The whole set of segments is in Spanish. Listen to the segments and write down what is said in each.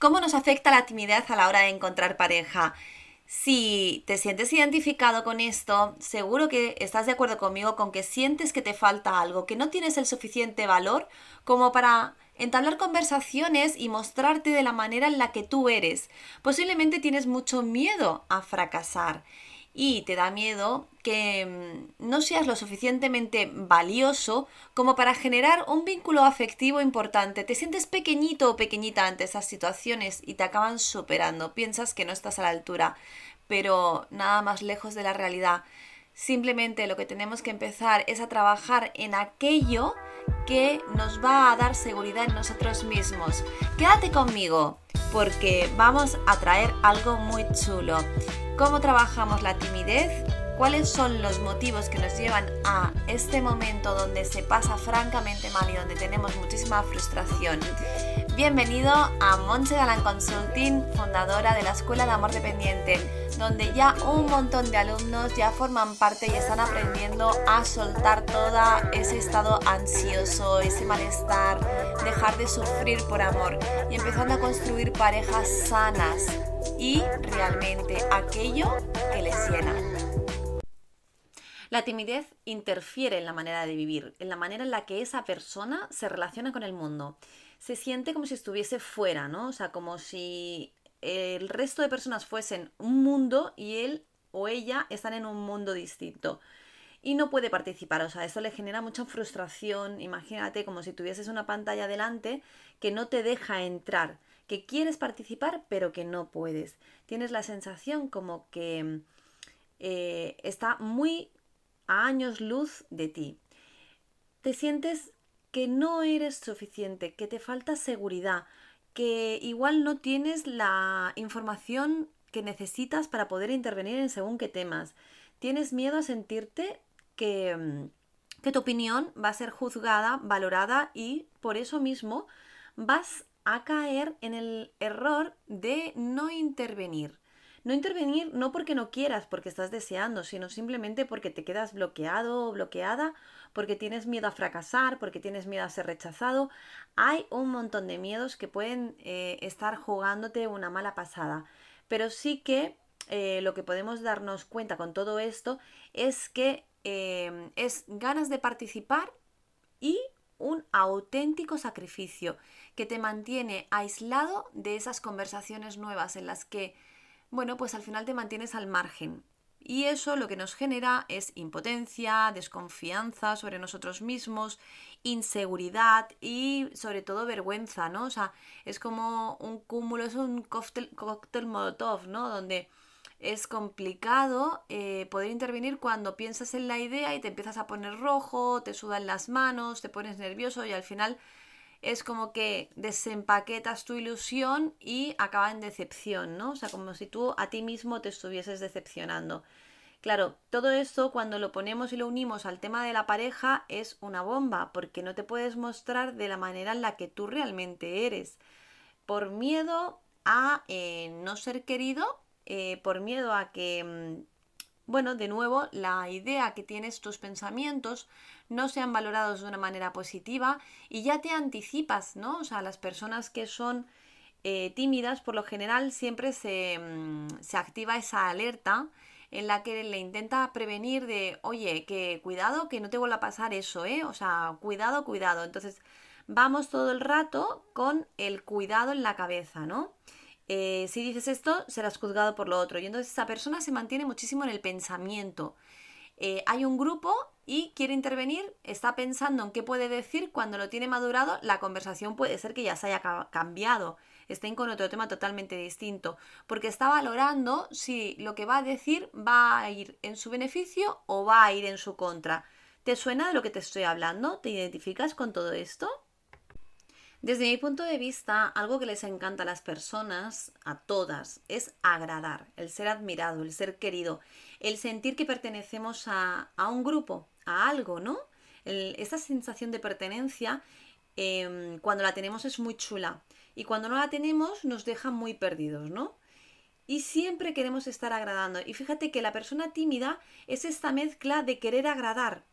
¿Cómo nos afecta la timidez a la hora de encontrar pareja? Si te sientes identificado con esto, seguro que estás de acuerdo conmigo con que sientes que te falta algo, que no tienes el suficiente valor como para entablar conversaciones y mostrarte de la manera en la que tú eres. Posiblemente tienes mucho miedo a fracasar y te da miedo que mm, no seas lo suficientemente valioso como para generar un vínculo afectivo importante. Te sientes pequeñito o pequeñita ante esas situaciones y te acaban superando. Piensas que no estás a la altura, pero nada más lejos de la realidad. Simplemente lo que tenemos que empezar es a trabajar en aquello que nos va a dar seguridad en nosotros mismos. Quédate conmigo porque vamos a traer algo muy chulo cómo trabajamos la timidez, cuáles son los motivos que nos llevan a este momento donde se pasa francamente mal y donde tenemos muchísima frustración. Bienvenido a Monse Galán Consulting, fundadora de la Escuela de Amor Dependiente, donde ya un montón de alumnos ya forman parte y están aprendiendo a soltar todo ese estado ansioso, ese malestar, dejar de sufrir por amor y empezando a construir parejas sanas y realmente aquello que les llena. La timidez interfiere en la manera de vivir, en la manera en la que esa persona se relaciona con el mundo. Se siente como si estuviese fuera, ¿no? O sea, como si el resto de personas fuesen un mundo y él o ella están en un mundo distinto. Y no puede participar, o sea, eso le genera mucha frustración. Imagínate como si tuvieses una pantalla delante que no te deja entrar que quieres participar pero que no puedes. Tienes la sensación como que eh, está muy a años luz de ti. Te sientes que no eres suficiente, que te falta seguridad, que igual no tienes la información que necesitas para poder intervenir en según qué temas. Tienes miedo a sentirte que, que tu opinión va a ser juzgada, valorada y por eso mismo vas a caer en el error de no intervenir. No intervenir no porque no quieras, porque estás deseando, sino simplemente porque te quedas bloqueado o bloqueada, porque tienes miedo a fracasar, porque tienes miedo a ser rechazado. Hay un montón de miedos que pueden eh, estar jugándote una mala pasada. Pero sí que eh, lo que podemos darnos cuenta con todo esto es que eh, es ganas de participar y un auténtico sacrificio que te mantiene aislado de esas conversaciones nuevas en las que, bueno, pues al final te mantienes al margen. Y eso lo que nos genera es impotencia, desconfianza sobre nosotros mismos, inseguridad y sobre todo vergüenza, ¿no? O sea, es como un cúmulo, es un cóctel, cóctel molotov, ¿no? Donde es complicado eh, poder intervenir cuando piensas en la idea y te empiezas a poner rojo, te sudan las manos, te pones nervioso y al final es como que desempaquetas tu ilusión y acaba en decepción, ¿no? O sea, como si tú a ti mismo te estuvieses decepcionando. Claro, todo esto cuando lo ponemos y lo unimos al tema de la pareja es una bomba, porque no te puedes mostrar de la manera en la que tú realmente eres. Por miedo a eh, no ser querido eh, por miedo a que, mm, bueno, de nuevo, la idea que tienes, tus pensamientos, no sean valorados de una manera positiva y ya te anticipas, ¿no? O sea, las personas que son eh, tímidas, por lo general, siempre se, mm, se activa esa alerta en la que le intenta prevenir de, oye, que cuidado, que no te vuelva a pasar eso, ¿eh? O sea, cuidado, cuidado. Entonces, vamos todo el rato con el cuidado en la cabeza, ¿no? Eh, si dices esto, serás juzgado por lo otro. Y entonces esa persona se mantiene muchísimo en el pensamiento. Eh, hay un grupo y quiere intervenir, está pensando en qué puede decir, cuando lo tiene madurado, la conversación puede ser que ya se haya cambiado, estén con otro tema totalmente distinto, porque está valorando si lo que va a decir va a ir en su beneficio o va a ir en su contra. ¿Te suena de lo que te estoy hablando? ¿Te identificas con todo esto? Desde mi punto de vista, algo que les encanta a las personas, a todas, es agradar, el ser admirado, el ser querido, el sentir que pertenecemos a, un grupo, a algo, ¿no? esta sensación de pertenencia, em, cuando la tenemos es muy chula y cuando no la tenemos nos deja muy perdidos, ¿no? Y siempre queremos estar agradando. Y fíjate que la persona tímida es esta mezcla de querer agradar,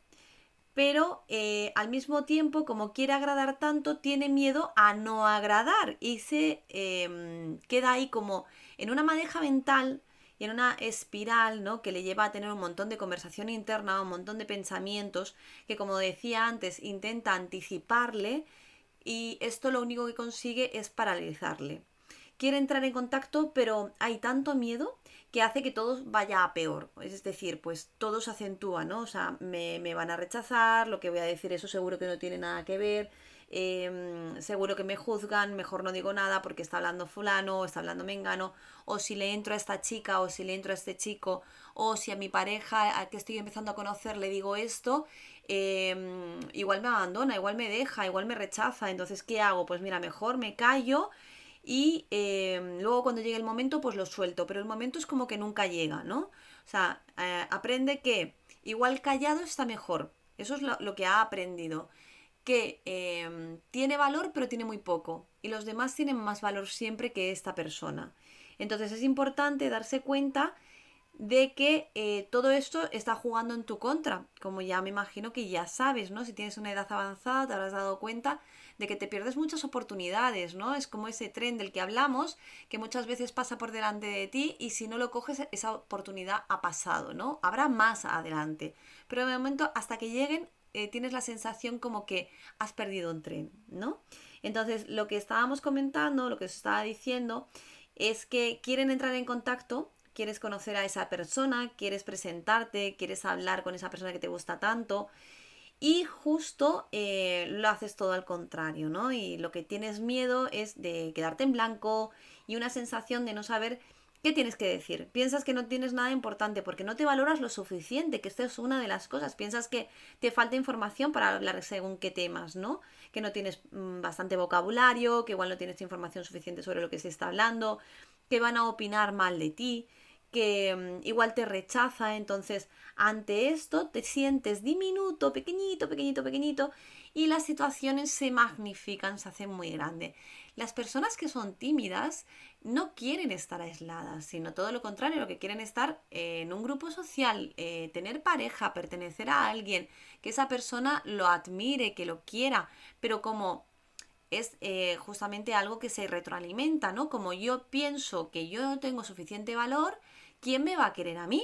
pero eh, al mismo tiempo, como quiere agradar tanto, tiene miedo a no agradar y se em, queda ahí como en una madeja mental y en una espiral, ¿no? Que le lleva a tener un montón de conversación interna, un montón de pensamientos que, como decía antes, intenta anticiparle y esto lo único que consigue es paralizarle. Quiere entrar en contacto, pero hay tanto miedo que hace que todo vaya a peor. Es decir, pues todo se acentúa, ¿no? O sea, me, me van a rechazar, lo que voy a decir, eso seguro que no tiene nada que ver. Em, seguro que me juzgan, mejor no digo nada porque está hablando fulano o está hablando mengano, o si le entro a esta chica o si le entro a este chico, o si a mi pareja a que estoy empezando a conocer le digo esto, em, igual me abandona, igual me deja, igual me rechaza, entonces ¿qué hago? Pues mira, mejor me callo y em, luego cuando llegue el momento pues lo suelto, pero el momento es como que nunca llega, ¿no? O sea, eh, aprende que igual callado está mejor, eso es lo que ha aprendido que em, tiene valor pero tiene muy poco y los demás tienen más valor siempre que esta persona. Entonces es importante darse cuenta de que eh, todo esto está jugando en tu contra, como ya me imagino que ya sabes, ¿no? Si tienes una edad avanzada te habrás dado cuenta de que te pierdes muchas oportunidades, ¿no? Es como ese tren del que hablamos, que muchas veces pasa por delante de ti y si no lo coges, esa oportunidad ha pasado, ¿no? Habrá más adelante. Pero de momento, hasta que lleguen, eh, tienes la sensación como que has perdido un tren, ¿no? Entonces, lo que estábamos comentando, lo que os estaba diciendo, es que quieren entrar en contacto, quieres conocer a esa persona, quieres presentarte, quieres hablar con esa persona que te gusta tanto. Y justo eh, lo haces todo al contrario, ¿no? Y lo que tienes miedo es de quedarte en blanco y una sensación de no saber ¿Qué tienes que decir? Piensas que no tienes nada importante porque no te valoras lo suficiente, que esta es una de las cosas. Piensas que te falta información para hablar según qué temas, ¿no? Que no tienes mm, bastante vocabulario, que igual no tienes información suficiente sobre lo que se está hablando, que van a opinar mal de ti, mm, igual te rechaza. Entonces, ante esto te sientes diminuto, pequeñito, pequeñito, pequeñito y las situaciones se magnifican, se hacen muy grandes. Las personas que son tímidas no quieren estar aisladas, sino todo lo contrario, lo que quieren estar en un grupo social, eh, tener pareja, pertenecer a alguien, que esa persona lo admire, que lo quiera, pero como es eh, justamente algo que se retroalimenta, ¿no? Como yo pienso que yo no tengo suficiente valor, ¿quién me va a querer a mí?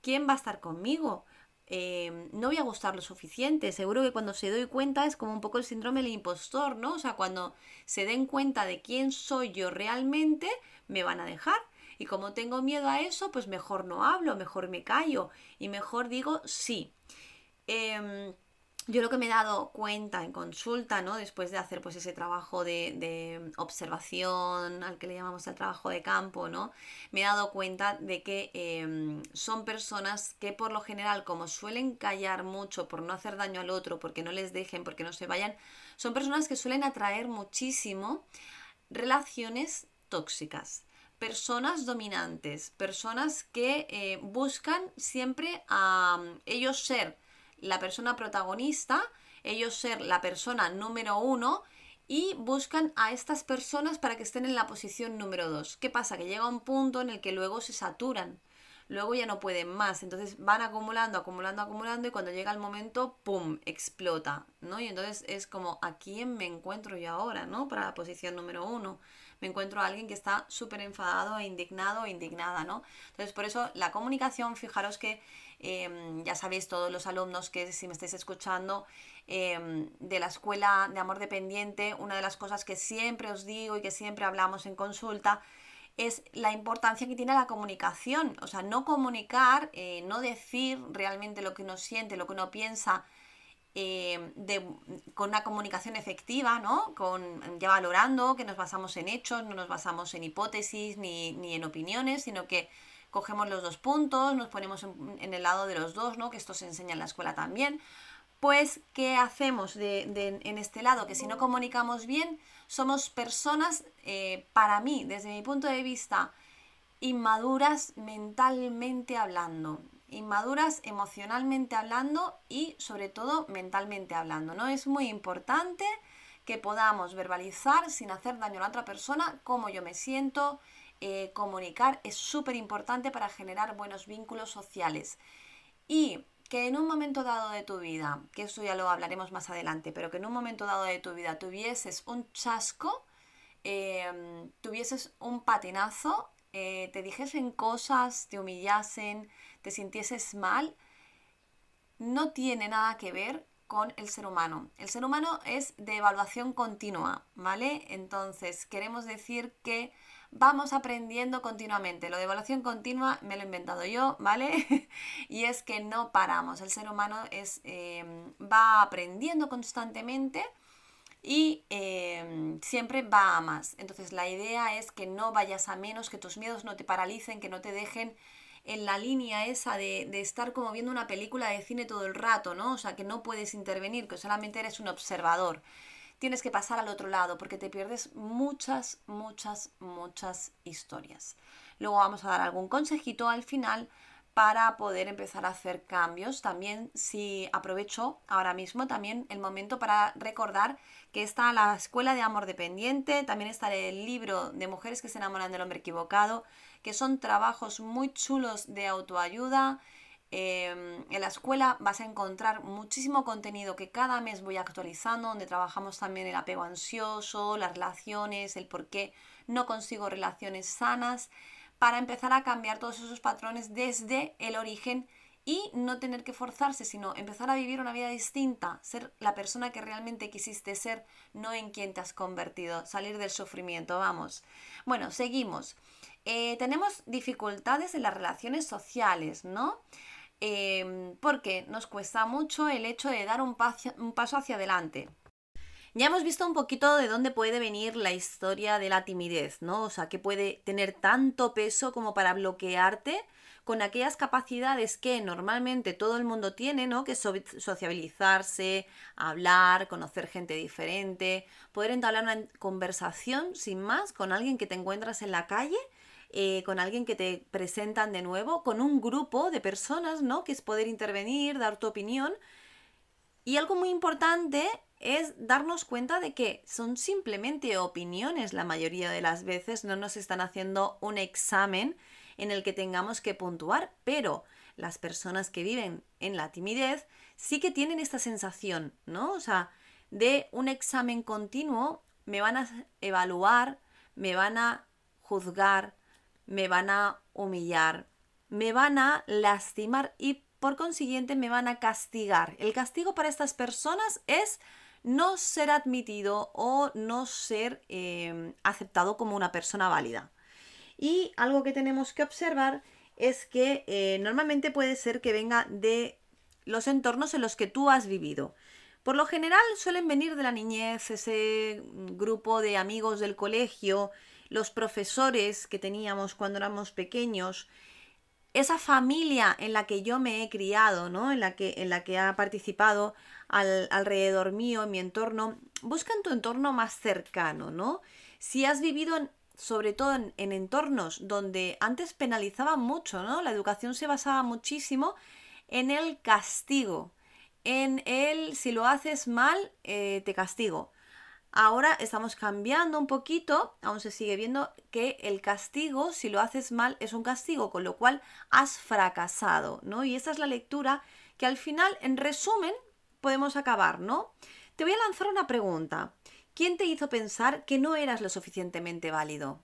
¿Quién va a estar conmigo? Em, no voy a gustar lo suficiente. Seguro que cuando se doy cuenta es como un poco el síndrome del impostor, ¿no? O sea, cuando se den cuenta de quién soy yo realmente, me van a dejar. Y como tengo miedo a eso, pues mejor no hablo, mejor me callo y mejor digo sí. Em, yo lo que me he dado cuenta en consulta, ¿no? Después de hacer pues ese trabajo de, observación, al que le llamamos el trabajo de campo, ¿no? Me he dado cuenta de que em, son personas que por lo general, como suelen callar mucho por no hacer daño al otro, porque no les dejen, porque no se vayan, son personas que suelen atraer muchísimo relaciones tóxicas personas dominantes, personas que eh, buscan siempre a ellos ser la persona protagonista, ellos ser la persona número uno y buscan a estas personas para que estén en la posición número dos. ¿Qué pasa? Que llega un punto en el que luego se saturan, luego ya no pueden más, entonces van acumulando, acumulando, acumulando y cuando llega el momento, ¡pum!, explota, ¿no? Y entonces es como, ¿a quién me encuentro yo ahora, ¿no? Para la posición número uno. Me encuentro a alguien que está súper enfadado, indignado o indignada, ¿no? Entonces, por eso la comunicación, fijaros que Em, ya sabéis todos los alumnos que si me estáis escuchando em, de la escuela de amor dependiente, una de las cosas que siempre os digo y que siempre hablamos en consulta es la importancia que tiene la comunicación. O sea, no comunicar, eh, no decir realmente lo que uno siente, lo que uno piensa. Em, con una comunicación efectiva, ¿no? Con, ya valorando que nos basamos en hechos, no nos basamos en hipótesis ni, ni en opiniones, sino que cogemos los dos puntos, nos ponemos en, el lado de los dos, ¿no? Que esto se enseña en la escuela también. Pues, ¿qué hacemos de, en este lado? Que si no comunicamos bien, somos personas, eh, para mí, desde mi punto de vista, inmaduras mentalmente hablando, inmaduras emocionalmente hablando y sobre todo mentalmente hablando. ¿no? Es muy importante que podamos verbalizar sin hacer daño a la otra persona cómo yo me siento, eh, comunicar es súper importante para generar buenos vínculos sociales. Y que en un momento dado de tu vida, que eso ya lo hablaremos más adelante, pero que en un momento dado de tu vida tuvieses un chasco, em, tuvieses un patinazo, eh, te dijesen cosas, te humillasen, te sintieses mal, no tiene nada que ver con el ser humano. El ser humano es de evaluación continua, ¿vale? Entonces, queremos decir que vamos aprendiendo continuamente. Lo de evaluación continua me lo he inventado yo, ¿vale? y es que no paramos. El ser humano es, em, va aprendiendo constantemente y em, siempre va a más. Entonces, la idea es que no vayas a menos, que tus miedos no te paralicen, que no te dejen en la línea esa de, de, estar como viendo una película de cine todo el rato, ¿no? O sea, que no puedes intervenir, que solamente eres un observador. Tienes que pasar al otro lado porque te pierdes muchas, muchas, muchas historias. Luego vamos a dar algún consejito al final para poder empezar a hacer cambios. También si aprovecho ahora mismo también el momento para recordar que está la Escuela de Amor Dependiente, también está el libro de Mujeres que se enamoran del hombre equivocado, que son trabajos muy chulos de autoayuda. Em, en la escuela vas a encontrar muchísimo contenido que cada mes voy actualizando, donde trabajamos también el apego ansioso, las relaciones, el por qué no consigo relaciones sanas, para empezar a cambiar todos esos patrones desde el origen y no tener que forzarse, sino empezar a vivir una vida distinta, ser la persona que realmente quisiste ser, no en quien te has convertido, salir del sufrimiento, vamos. Bueno, seguimos. Eh, tenemos dificultades en las relaciones sociales, ¿no? Em, porque nos cuesta mucho el hecho de dar un paso, un paso hacia adelante. Ya hemos visto un poquito de dónde puede venir la historia de la timidez, ¿no? O sea, que puede tener tanto peso como para bloquearte con aquellas capacidades que normalmente todo el mundo tiene, ¿no? Que es sociabilizarse, hablar, conocer gente diferente, poder entablar una conversación sin más con alguien que te encuentras en la calle eh, con alguien que te presentan de nuevo, con un grupo de personas, ¿no? Que es poder intervenir, dar tu opinión. Y algo muy importante es darnos cuenta de que son simplemente opiniones la mayoría de las veces, no nos están haciendo un examen en el que tengamos que puntuar, pero las personas que viven en la timidez sí que tienen esta sensación, ¿no? O sea, de un examen continuo, me van a evaluar, me van a juzgar, me van a humillar, me van a lastimar y por consiguiente me van a castigar. El castigo para estas personas es no ser admitido o no ser em, aceptado como una persona válida. Y algo que tenemos que observar es que eh, normalmente puede ser que venga de los entornos en los que tú has vivido. Por lo general suelen venir de la niñez, ese grupo de amigos del colegio, los profesores que teníamos cuando éramos pequeños, esa familia en la que yo me he criado, ¿no? En la que, en la que ha participado alrededor mío, en mi entorno, busca en tu entorno más cercano, ¿no? Si has vivido sobre todo en, en, entornos donde antes penalizaban mucho, ¿no? La educación se basaba muchísimo en el castigo, en el si lo haces mal, eh, te castigo. Ahora estamos cambiando un poquito, aún se sigue viendo que el castigo, si lo haces mal, es un castigo, con lo cual has fracasado, ¿no? Y esa es la lectura que al final, en resumen, podemos acabar, ¿no? Te voy a lanzar una pregunta. ¿Quién te hizo pensar que no eras lo suficientemente válido?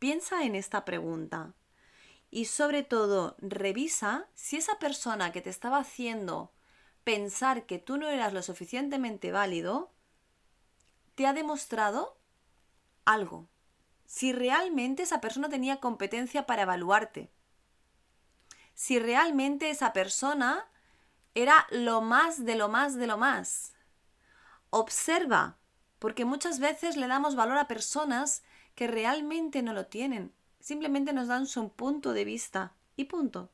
Piensa en esta pregunta y sobre todo revisa si esa persona que te estaba haciendo pensar que tú no eras lo suficientemente válido te ha demostrado algo. Si realmente esa persona tenía competencia para evaluarte. Si realmente esa persona era lo más de lo más de lo más. Observa, porque muchas veces le damos valor a personas que realmente no lo tienen. Simplemente nos dan su punto de vista y punto.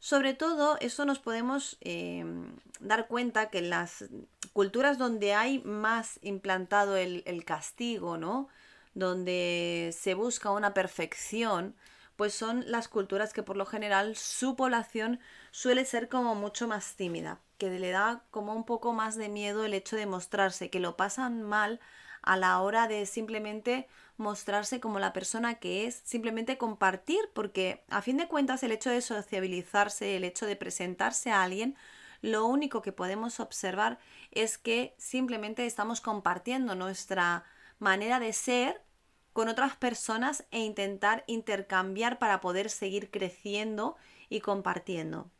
Sobre todo, eso nos podemos em, dar cuenta que en las culturas donde hay más implantado el, el, castigo, ¿no? Donde se busca una perfección, pues son las culturas que por lo general su población suele ser como mucho más tímida, que le da como un poco más de miedo el hecho de mostrarse, que lo pasan mal a la hora de simplemente mostrarse como la persona que es, simplemente compartir, porque a fin de cuentas el hecho de sociabilizarse, el hecho de presentarse a alguien, lo único que podemos observar es que simplemente estamos compartiendo nuestra manera de ser con otras personas e intentar intercambiar para poder seguir creciendo y compartiendo.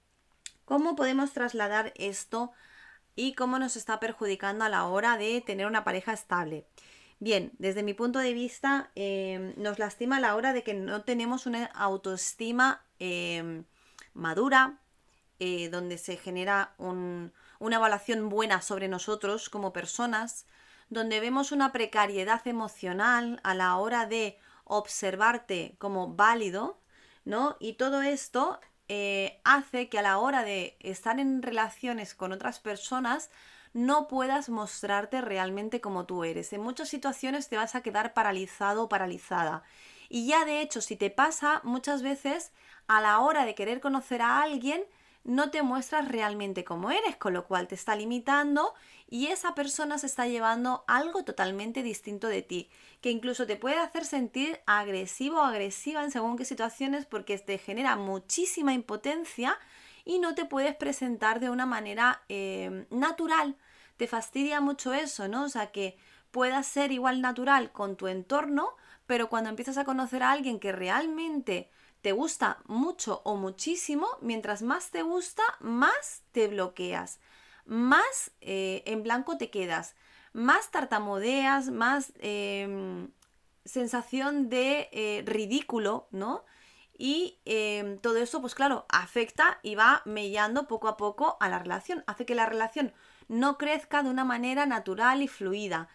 ¿Cómo podemos trasladar esto y cómo nos está perjudicando a la hora de tener una pareja estable? Bien, desde mi punto de vista, em, nos lastima a la hora de que no tenemos una autoestima em, madura, eh, donde se genera una evaluación buena sobre nosotros como personas, donde vemos una precariedad emocional a la hora de observarte como válido, ¿no? Y todo esto eh, hace que a la hora de estar en relaciones con otras personas no puedas mostrarte realmente como tú eres. En muchas situaciones te vas a quedar paralizado o paralizada. Y ya de hecho, si te pasa, muchas veces a la hora de querer conocer a alguien, no te muestras realmente como eres, con lo cual te está limitando y esa persona se está llevando algo totalmente distinto de ti, que incluso te puede hacer sentir agresivo o agresiva en según qué situaciones porque te genera muchísima impotencia y no te puedes presentar de una manera eh, natural. Te fastidia mucho eso, ¿no? O sea, que puedas ser igual natural con tu entorno, pero cuando empiezas a conocer a alguien que realmente te gusta mucho o muchísimo, mientras más te gusta, más te bloqueas, más eh, en blanco te quedas, más tartamudeas, más em, sensación de eh, ridículo, ¿no? Y em, todo eso, pues claro, afecta y va mellando poco a poco a la relación, hace que la relación no crezca de una manera natural y fluida.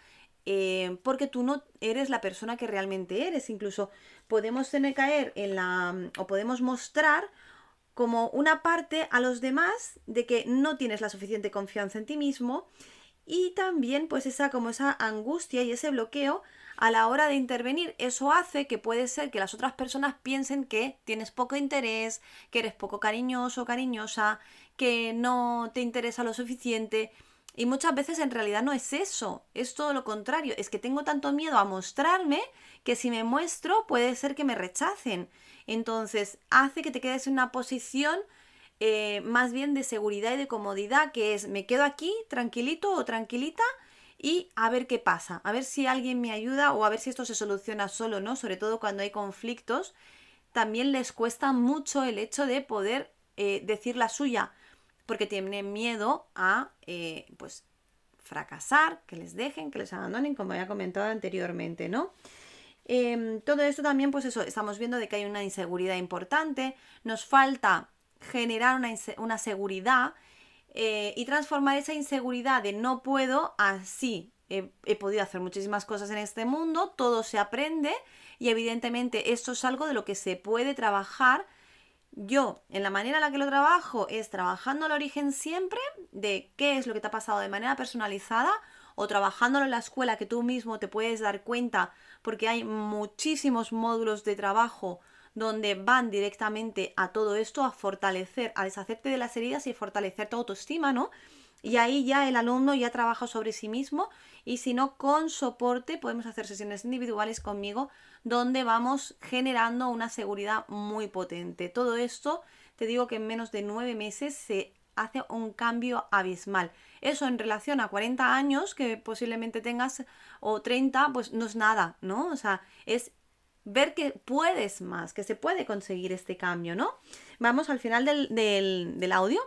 Eh, porque tú no eres la persona que realmente eres. Incluso podemos tener caer en la. o podemos mostrar como una parte a los demás de que no tienes la suficiente confianza en ti mismo y también pues esa como esa angustia y ese bloqueo a la hora de intervenir. Eso hace que puede ser que las otras personas piensen que tienes poco interés, que eres poco cariñoso o cariñosa, que no te interesa lo suficiente y muchas veces en realidad no es eso, es todo lo contrario, es que tengo tanto miedo a mostrarme que si me muestro puede ser que me rechacen. Entonces hace que te quedes en una posición eh, más bien de seguridad y de comodidad, que es me quedo aquí tranquilito o tranquilita y a ver qué pasa, a ver si alguien me ayuda o a ver si esto se soluciona solo, ¿no? Sobre todo cuando hay conflictos, también les cuesta mucho el hecho de poder eh, decir la suya porque tienen miedo a eh, pues fracasar, que les dejen, que les abandonen, como ya comentado anteriormente, ¿no? Em, todo esto también, pues eso, estamos viendo de que hay una inseguridad importante, nos falta generar una, seguridad eh, y transformar esa inseguridad de no puedo así. he podido hacer muchísimas cosas en este mundo, todo se aprende y evidentemente esto es algo de lo que se puede trabajar yo, en la manera en la que lo trabajo, es trabajando al origen siempre de qué es lo que te ha pasado de manera personalizada o trabajándolo en la escuela que tú mismo te puedes dar cuenta porque hay muchísimos módulos de trabajo donde van directamente a todo esto, a fortalecer, a deshacerte de las heridas y fortalecer tu autoestima, ¿no? Y ahí ya el alumno ya trabaja sobre sí mismo y si no, con soporte podemos hacer sesiones individuales conmigo donde vamos generando una seguridad muy potente. Todo esto, te digo que en menos de nueve meses se hace un cambio abismal. Eso en relación a 40 años que posiblemente tengas o 30, pues no es nada, ¿no? O sea, es ver que puedes más, que se puede conseguir este cambio, ¿no? Vamos al final del, del, del audio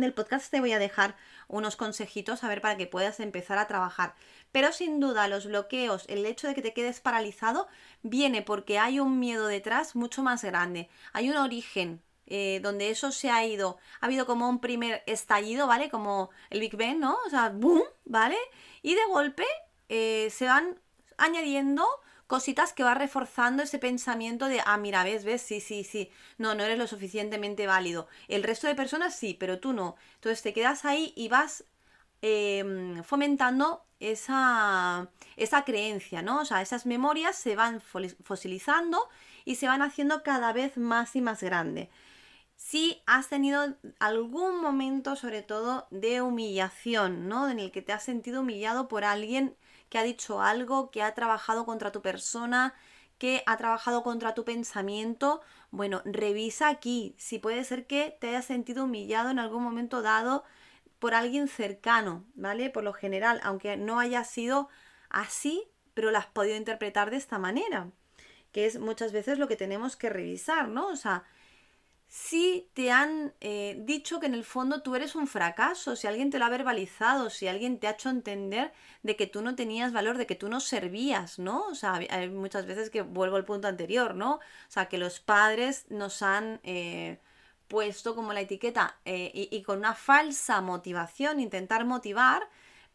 del podcast te voy a dejar unos consejitos a ver para que puedas empezar a trabajar. Pero sin duda los bloqueos, el hecho de que te quedes paralizado, viene porque hay un miedo detrás mucho más grande. Hay un origen eh, donde eso se ha ido, ha habido como un primer estallido, ¿vale? Como el Big Bang, ¿no? O sea, boom, ¿vale? Y de golpe eh, se van añadiendo cositas que va reforzando ese pensamiento de, ah, mira, ves, ves, sí, sí, sí, no, no eres lo suficientemente válido. El resto de personas sí, pero tú no. Entonces te quedas ahí y vas em, fomentando esa, esa creencia, ¿no? O sea, esas memorias se van fosilizando y se van haciendo cada vez más y más grande. Si has tenido algún momento, sobre todo, de humillación, ¿no? En el que te has sentido humillado por alguien que ha dicho algo, que ha trabajado contra tu persona, que ha trabajado contra tu pensamiento, bueno, revisa aquí si puede ser que te hayas sentido humillado en algún momento dado por alguien cercano, ¿vale? Por lo general, aunque no haya sido así, pero lo has podido interpretar de esta manera, que es muchas veces lo que tenemos que revisar, ¿no? O sea, si te han eh, dicho que en el fondo tú eres un fracaso, si alguien te lo ha verbalizado, si alguien te ha hecho entender de que tú no tenías valor, de que tú no servías, ¿no? O sea, hay muchas veces que vuelvo al punto anterior, ¿no? O sea, que los padres nos han eh, puesto como la etiqueta eh, y con una falsa motivación, intentar motivar,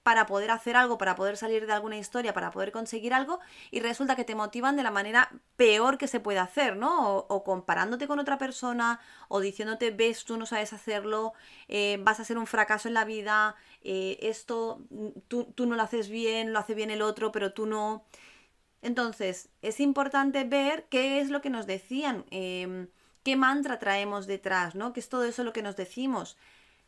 para poder hacer algo, para poder salir de alguna historia, para poder conseguir algo, y resulta que te motivan de la manera peor que se puede hacer, ¿no? O, comparándote con otra persona, o diciéndote, ves, tú no sabes hacerlo, eh, vas a ser un fracaso en la vida, eh, esto, tú, tú, no lo haces bien, lo hace bien el otro, pero tú no. Entonces, es importante ver qué es lo que nos decían, em, qué mantra traemos detrás, ¿no? Que es todo eso lo que nos decimos.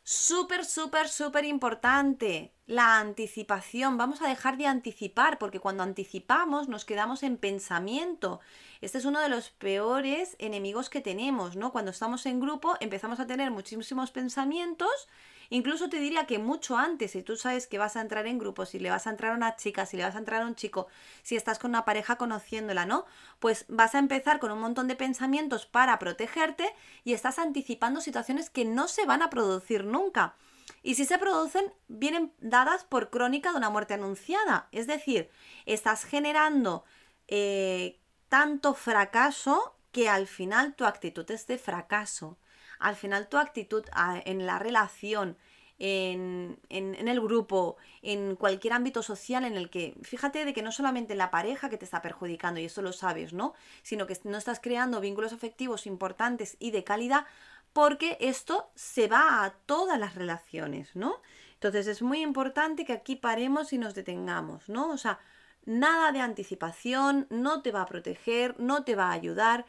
Súper, súper, súper importante. La anticipación. Vamos a dejar de anticipar porque cuando anticipamos nos quedamos en pensamiento. Este es uno de los peores enemigos que tenemos, ¿no? Cuando estamos en grupo empezamos a tener muchísimos pensamientos Incluso te diría que mucho antes, si tú sabes que vas a entrar en grupo, si le vas a entrar a una chica, si le vas a entrar a un chico, si estás con una pareja conociéndola, ¿no? Pues vas a empezar con un montón de pensamientos para protegerte y estás anticipando situaciones que no se van a producir nunca. Y si se producen, vienen dadas por crónica de una muerte anunciada. Es decir, estás generando eh, tanto fracaso que al final tu actitud es de fracaso al final tu actitud en la relación, en, el grupo, en cualquier ámbito social en el que, fíjate de que no solamente en la pareja que te está perjudicando, y esto lo sabes, ¿no? Sino que no estás creando vínculos afectivos importantes y de calidad, porque esto se va a todas las relaciones, ¿no? Entonces es muy importante que aquí paremos y nos detengamos, ¿no? O sea, nada de anticipación, no te va a proteger, no te va a ayudar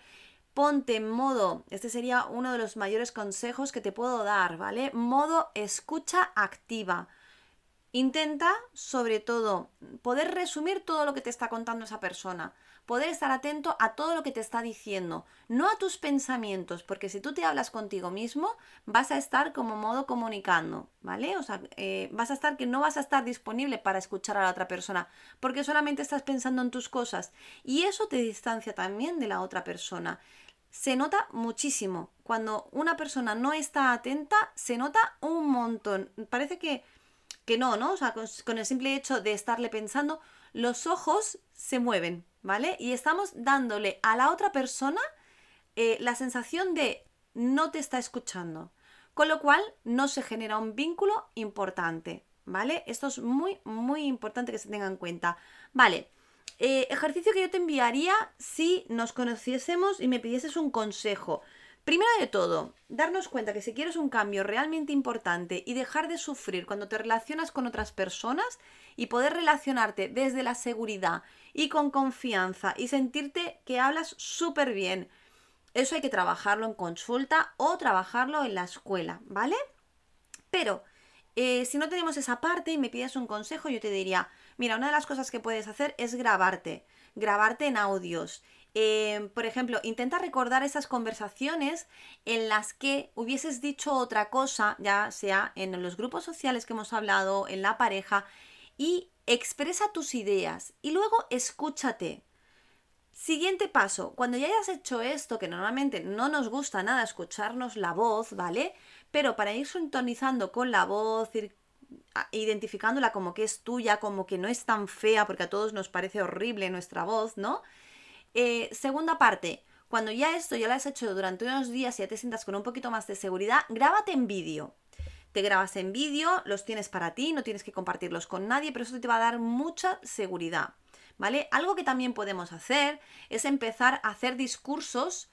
ponte en modo, este sería uno de los mayores consejos que te puedo dar, ¿vale? Modo escucha activa. Intenta, sobre todo, poder resumir todo lo que te está contando esa persona, poder estar atento a todo lo que te está diciendo, no a tus pensamientos, porque si tú te hablas contigo mismo, vas a estar como modo comunicando, ¿vale? O sea, eh, vas a estar que no vas a estar disponible para escuchar a la otra persona, porque solamente estás pensando en tus cosas y eso te distancia también de la otra persona se nota muchísimo. Cuando una persona no está atenta, se nota un montón. Parece que, que no, ¿no? O sea, con, el simple hecho de estarle pensando, los ojos se mueven, ¿vale? Y estamos dándole a la otra persona eh, la sensación de no te está escuchando. Con lo cual no se genera un vínculo importante, ¿vale? Esto es muy, muy importante que se tenga en cuenta. Vale, eh, ejercicio que yo te enviaría si nos conociésemos y me pidieses un consejo. Primero de todo, darnos cuenta que si quieres un cambio realmente importante y dejar de sufrir cuando te relacionas con otras personas y poder relacionarte desde la seguridad y con confianza y sentirte que hablas súper bien, eso hay que trabajarlo en consulta o trabajarlo en la escuela, ¿vale? Pero eh, si no tenemos esa parte y me pides un consejo, yo te diría, Mira, una de las cosas que puedes hacer es grabarte, grabarte en audios. Eh, por ejemplo, intenta recordar esas conversaciones en las que hubieses dicho otra cosa, ya sea en los grupos sociales que hemos hablado, en la pareja, y expresa tus ideas y luego escúchate. Siguiente paso, cuando ya hayas hecho esto, que normalmente no nos gusta nada escucharnos la voz, ¿vale? Pero para ir sintonizando con la voz, ir identificándola como que es tuya, como que no es tan fea, porque a todos nos parece horrible nuestra voz, ¿no? Eh, segunda parte, cuando ya esto ya lo has hecho durante unos días y ya te sientas con un poquito más de seguridad, grábate en vídeo. Te grabas en vídeo, los tienes para ti, no tienes que compartirlos con nadie, pero eso te va a dar mucha seguridad, ¿vale? Algo que también podemos hacer es empezar a hacer discursos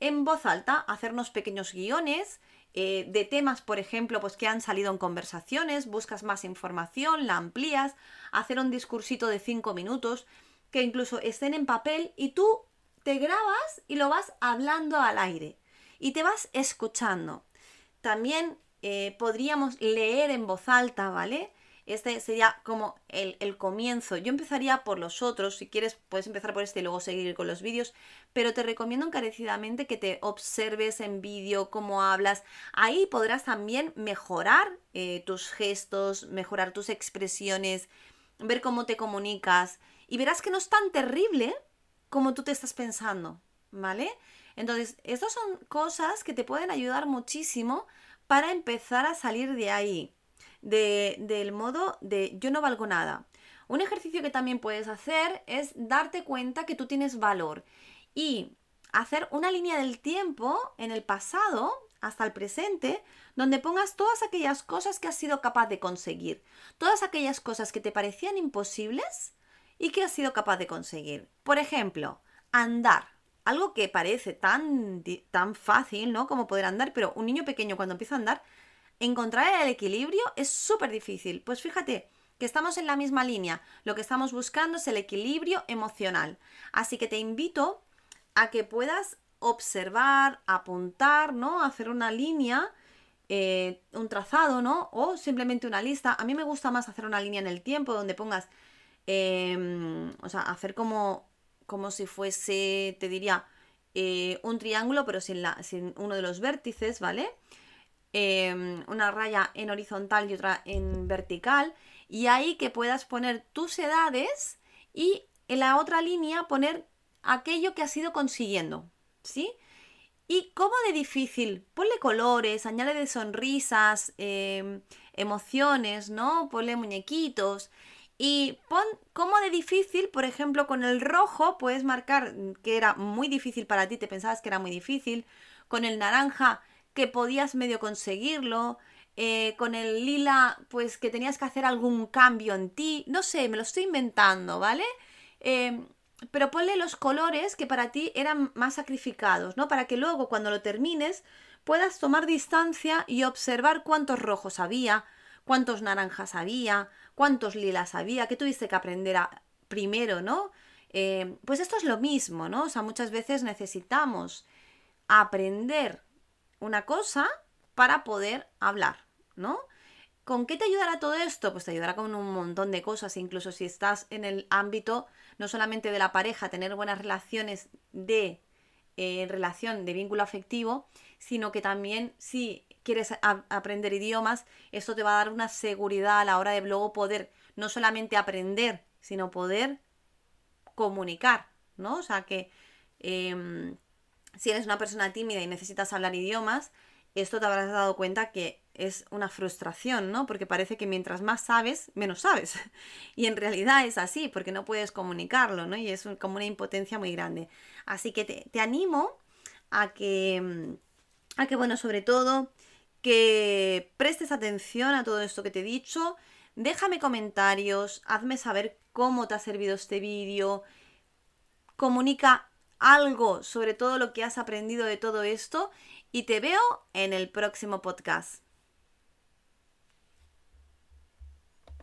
en voz alta, hacernos pequeños guiones eh, de temas, por ejemplo, pues que han salido en conversaciones, buscas más información, la amplías, hacer un discursito de cinco minutos, que incluso estén en papel y tú te grabas y lo vas hablando al aire y te vas escuchando. También eh, podríamos leer en voz alta, ¿vale? Este sería como el, el, comienzo. Yo empezaría por los otros, si quieres puedes empezar por este y luego seguir con los vídeos, pero te recomiendo encarecidamente que te observes en vídeo cómo hablas. Ahí podrás también mejorar eh, tus gestos, mejorar tus expresiones, ver cómo te comunicas y verás que no es tan terrible como tú te estás pensando, ¿vale? Entonces, estas son cosas que te pueden ayudar muchísimo para empezar a salir de ahí del modo de yo no valgo nada. Un ejercicio que también puedes hacer es darte cuenta que tú tienes valor y hacer una línea del tiempo en el pasado hasta el presente donde pongas todas aquellas cosas que has sido capaz de conseguir, todas aquellas cosas que te parecían imposibles y que has sido capaz de conseguir. Por ejemplo, andar. Algo que parece tan, tan fácil, ¿no? Como poder andar, pero un niño pequeño cuando empieza a andar encontrar el equilibrio es súper difícil. Pues fíjate que estamos en la misma línea. Lo que estamos buscando es el equilibrio emocional. Así que te invito a que puedas observar, apuntar, ¿no? Hacer una línea, eh, un trazado, ¿no? O simplemente una lista. A mí me gusta más hacer una línea en el tiempo donde pongas, em, o sea, hacer como, como si fuese, te diría, eh, un triángulo, pero sin, la, sin uno de los vértices, ¿vale? Em, una raya en horizontal y otra en vertical, y ahí que puedas poner tus edades y en la otra línea poner aquello que has ido consiguiendo, ¿sí? ¿Y cómo de difícil? Ponle colores, añade sonrisas, em, emociones, ¿no? Ponle muñequitos. Y pon cómo de difícil, por ejemplo, con el rojo puedes marcar que era muy difícil para ti, te pensabas que era muy difícil. Con el naranja que podías medio conseguirlo, eh, con el lila, pues que tenías que hacer algún cambio en ti, no sé, me lo estoy inventando, ¿vale? Em, pero ponle los colores que para ti eran más sacrificados, ¿no? Para que luego cuando lo termines puedas tomar distancia y observar cuántos rojos había, cuántos naranjas había, cuántos lilas había, que tuviste que aprender a, primero, ¿no? Em, pues esto es lo mismo, ¿no? O sea, muchas veces necesitamos aprender una cosa para poder hablar, ¿no? ¿Con qué te ayudará todo esto? Pues te ayudará con un montón de cosas, incluso si estás en el ámbito no solamente de la pareja, tener buenas relaciones de eh, relación de vínculo afectivo, sino que también si quieres aprender idiomas, esto te va a dar una seguridad a la hora de luego poder no solamente aprender, sino poder comunicar, ¿no? O sea que em, si eres una persona tímida y necesitas hablar idiomas, esto te habrás dado cuenta que es una frustración, ¿no? Porque parece que mientras más sabes, menos sabes. Y en realidad es así, porque no puedes comunicarlo, ¿no? Y es como una impotencia muy grande. Así que te, animo a que, a que, bueno, sobre todo, que prestes atención a todo esto que te he dicho. Déjame comentarios, hazme saber cómo te ha servido este vídeo. Comunica algo sobre todo lo que has aprendido de todo esto y te veo en el próximo podcast.